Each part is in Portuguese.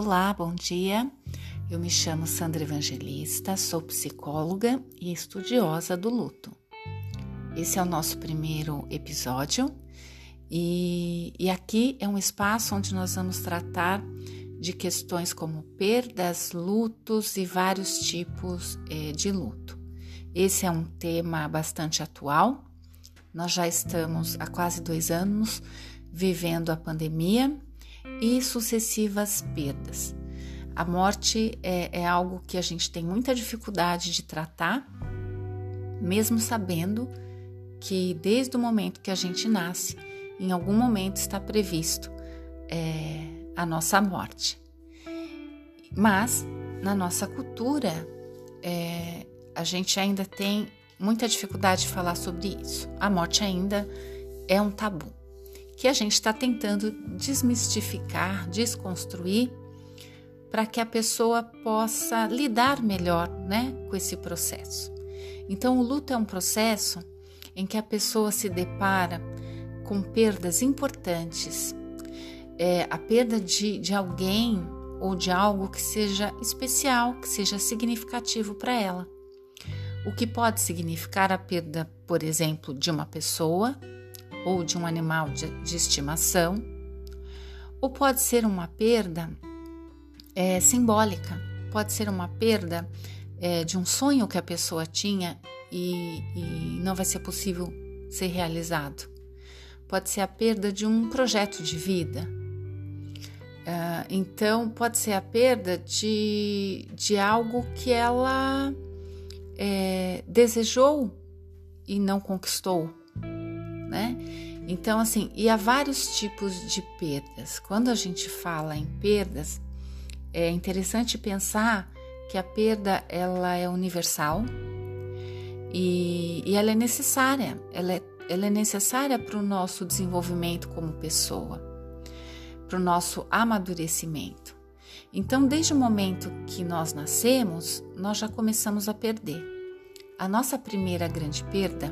Olá, bom dia. Eu me chamo Sandra Evangelista, sou psicóloga e estudiosa do luto. Esse é o nosso primeiro episódio e, e aqui é um espaço onde nós vamos tratar de questões como perdas, lutos e vários tipos eh, de luto. Esse é um tema bastante atual. Nós já estamos há quase dois anos vivendo a pandemia e sucessivas perdas. A morte é, é algo que a gente tem muita dificuldade de tratar, mesmo sabendo que desde o momento que a gente nasce, em algum momento está previsto é, a nossa morte. Mas na nossa cultura, é, a gente ainda tem muita dificuldade de falar sobre isso. A morte ainda é um tabu que a gente está tentando desmistificar, desconstruir, para que a pessoa possa lidar melhor né, com esse processo. Então, o luto é um processo em que a pessoa se depara com perdas importantes, é, a perda de, de alguém ou de algo que seja especial, que seja significativo para ela. O que pode significar a perda, por exemplo, de uma pessoa, ou de um animal de, de estimação, ou pode ser uma perda é, simbólica, pode ser uma perda é, de um sonho que a pessoa tinha e, e não vai ser possível ser realizado. Pode ser a perda de um projeto de vida. Uh, então, pode ser a perda de, de algo que ela é, desejou e não conquistou né? Então, assim, e há vários tipos de perdas. Quando a gente fala em perdas, é interessante pensar que a perda ela é universal e, e ela é necessária. Ela é, ela é necessária para o nosso desenvolvimento como pessoa, para o nosso amadurecimento. Então, desde o momento que nós nascemos, nós já começamos a perder. A nossa primeira grande perda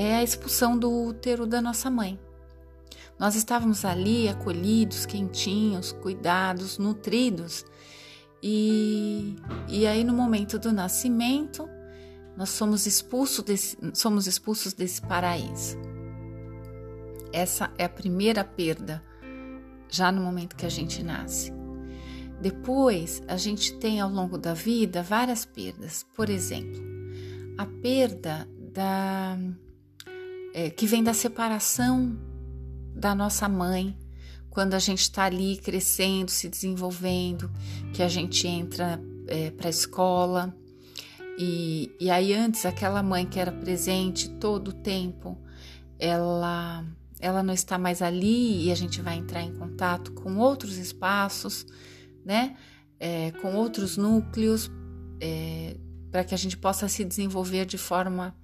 é a expulsão do útero da nossa mãe. Nós estávamos ali acolhidos, quentinhos, cuidados, nutridos, e, e aí no momento do nascimento nós somos expulsos desse, somos expulsos desse paraíso. Essa é a primeira perda, já no momento que a gente nasce. Depois, a gente tem ao longo da vida várias perdas. Por exemplo, a perda da é, que vem da separação da nossa mãe, quando a gente está ali crescendo, se desenvolvendo, que a gente entra é, para a escola. E, e aí, antes, aquela mãe que era presente todo o tempo, ela, ela não está mais ali e a gente vai entrar em contato com outros espaços, né? É, com outros núcleos, é, para que a gente possa se desenvolver de forma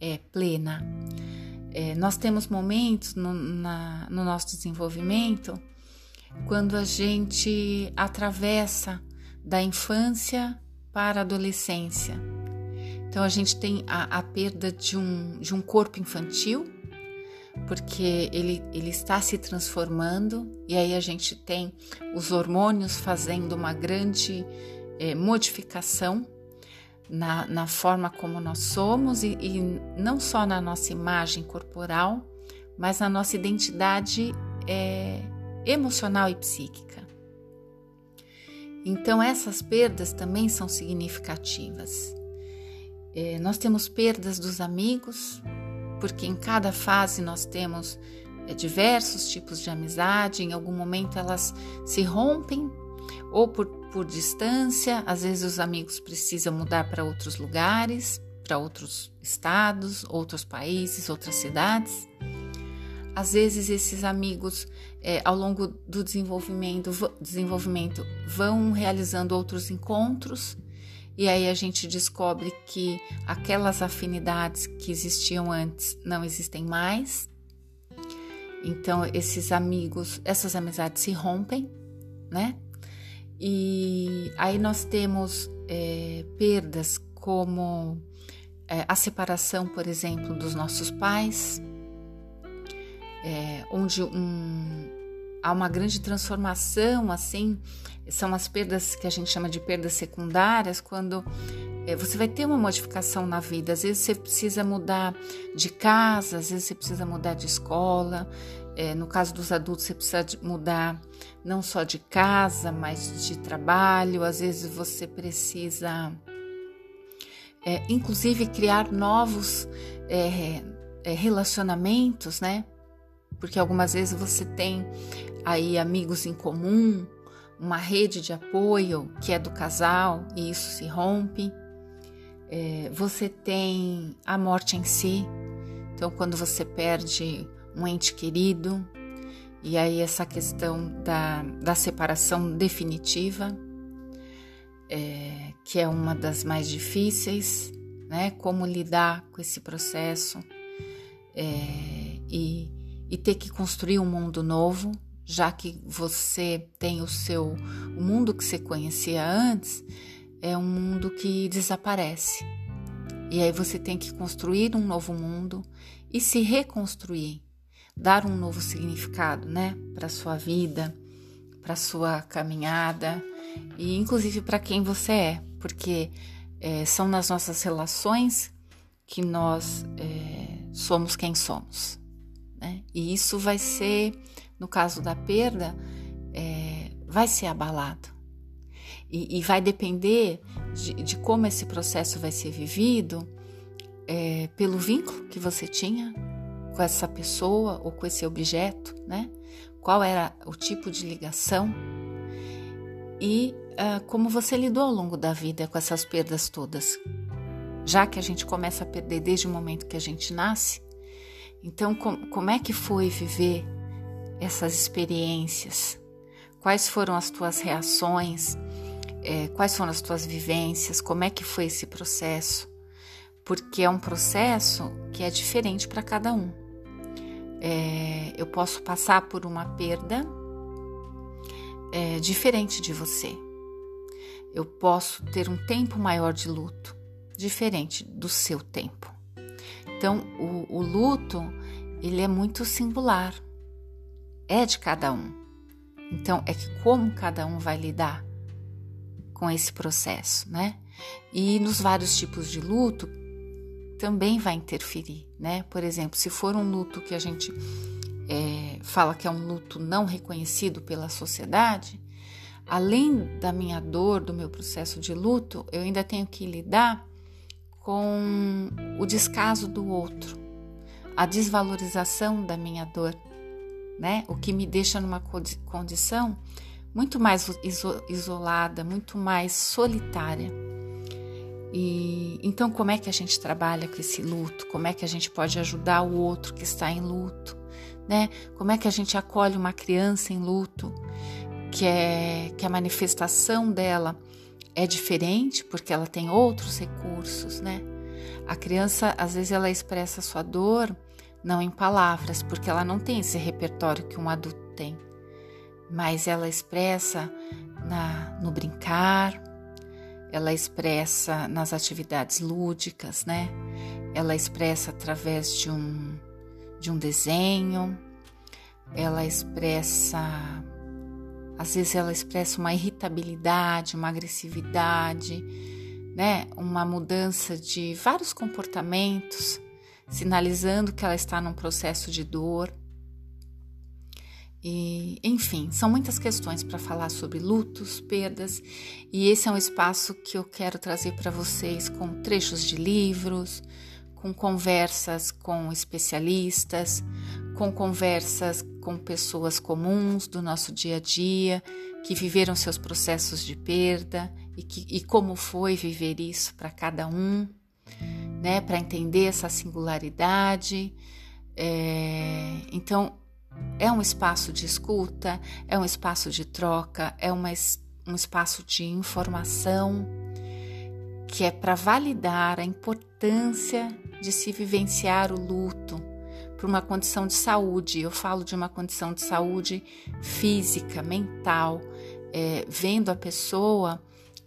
é, plena. É, nós temos momentos no, na, no nosso desenvolvimento quando a gente atravessa da infância para a adolescência. Então a gente tem a, a perda de um, de um corpo infantil, porque ele, ele está se transformando, e aí a gente tem os hormônios fazendo uma grande é, modificação na, na forma como nós somos e, e não só na nossa imagem corporal, mas na nossa identidade é, emocional e psíquica. Então, essas perdas também são significativas. É, nós temos perdas dos amigos, porque em cada fase nós temos é, diversos tipos de amizade, em algum momento elas se rompem ou por, por distância, às vezes os amigos precisam mudar para outros lugares, para outros estados, outros países, outras cidades. Às vezes esses amigos, é, ao longo do desenvolvimento, desenvolvimento, vão realizando outros encontros e aí a gente descobre que aquelas afinidades que existiam antes não existem mais. Então esses amigos, essas amizades se rompem, né? E aí nós temos é, perdas como é, a separação, por exemplo, dos nossos pais, é, onde um, há uma grande transformação, assim, são as perdas que a gente chama de perdas secundárias, quando é, você vai ter uma modificação na vida. Às vezes você precisa mudar de casa, às vezes você precisa mudar de escola. É, no caso dos adultos, você precisa mudar não só de casa, mas de trabalho. Às vezes você precisa, é, inclusive, criar novos é, é, relacionamentos, né? Porque algumas vezes você tem aí amigos em comum, uma rede de apoio que é do casal e isso se rompe. É, você tem a morte em si, então quando você perde um ente querido, e aí essa questão da, da separação definitiva, é, que é uma das mais difíceis, né? Como lidar com esse processo é, e, e ter que construir um mundo novo, já que você tem o seu o mundo que você conhecia antes é um mundo que desaparece. E aí você tem que construir um novo mundo e se reconstruir, dar um novo significado, né, para sua vida, para sua caminhada e inclusive para quem você é, porque é, são nas nossas relações que nós é, somos quem somos, né? E isso vai ser, no caso da perda, é, vai ser abalado. E, e vai depender de, de, como esse processo vai ser vivido é, pelo vínculo que você tinha com essa pessoa ou com esse objeto, né? Qual era o tipo de ligação e uh, como você lidou ao longo da vida com essas perdas todas. Já que a gente começa a perder desde o momento que a gente nasce, então com, como é que foi viver essas experiências? Quais foram as tuas reações? É, quais foram as tuas vivências? Como é que foi esse processo? Porque é um processo que é diferente para cada um. É, eu posso passar por uma perda é, diferente de você. Eu posso ter um tempo maior de luto, diferente do seu tempo. Então, o, o luto, ele é muito singular, é de cada um. Então, é que como cada um vai lidar com esse processo, né? E nos vários tipos de luto também vai interferir, né? Por exemplo, se for um luto que a gente é, fala que é um luto não reconhecido pela sociedade, além da minha dor, do meu processo de luto, eu ainda tenho que lidar com o descaso do outro, a desvalorização da minha dor, né? O que me deixa numa condição muito mais isolada, muito mais solitária. E então como é que a gente trabalha com esse luto? Como é que a gente pode ajudar o outro que está em luto, né? Como é que a gente acolhe uma criança em luto, que é que a manifestação dela é diferente porque ela tem outros recursos, né? A criança, às vezes, ela expressa sua dor não em palavras, porque ela não tem esse repertório que um adulto tem, mas ela expressa na, no brincar, ela expressa nas atividades lúdicas, né? Ela expressa através de um, de um desenho, ela expressa às vezes ela expressa uma irritabilidade, uma agressividade, né? Uma mudança de vários comportamentos, sinalizando que ela está num processo de dor. E, enfim, são muitas questões para falar sobre lutos, perdas, e esse é um espaço que eu quero trazer para vocês com trechos de livros, com conversas com especialistas, com conversas com pessoas comuns do nosso dia a dia, que viveram seus processos de perda e, que, e como foi viver isso para cada um, né, para entender essa singularidade. É, então, é um espaço de escuta, é um espaço de troca, é uma, um espaço de informação que é para validar a importância de se vivenciar o luto por uma condição de saúde. Eu falo de uma condição de saúde física, mental, é, vendo a pessoa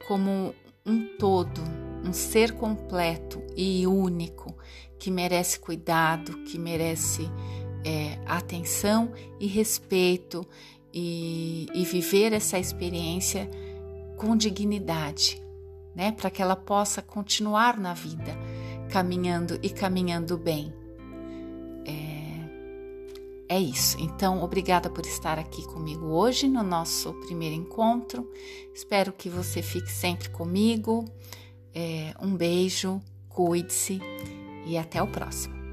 como um todo, um ser completo e único que merece cuidado, que merece é, atenção e respeito e, e viver essa experiência com dignidade, né? Para que ela possa continuar na vida, caminhando e caminhando bem. É, é isso. Então, obrigada por estar aqui comigo hoje no nosso primeiro encontro. Espero que você fique sempre comigo. É, um beijo, cuide-se e até o próximo.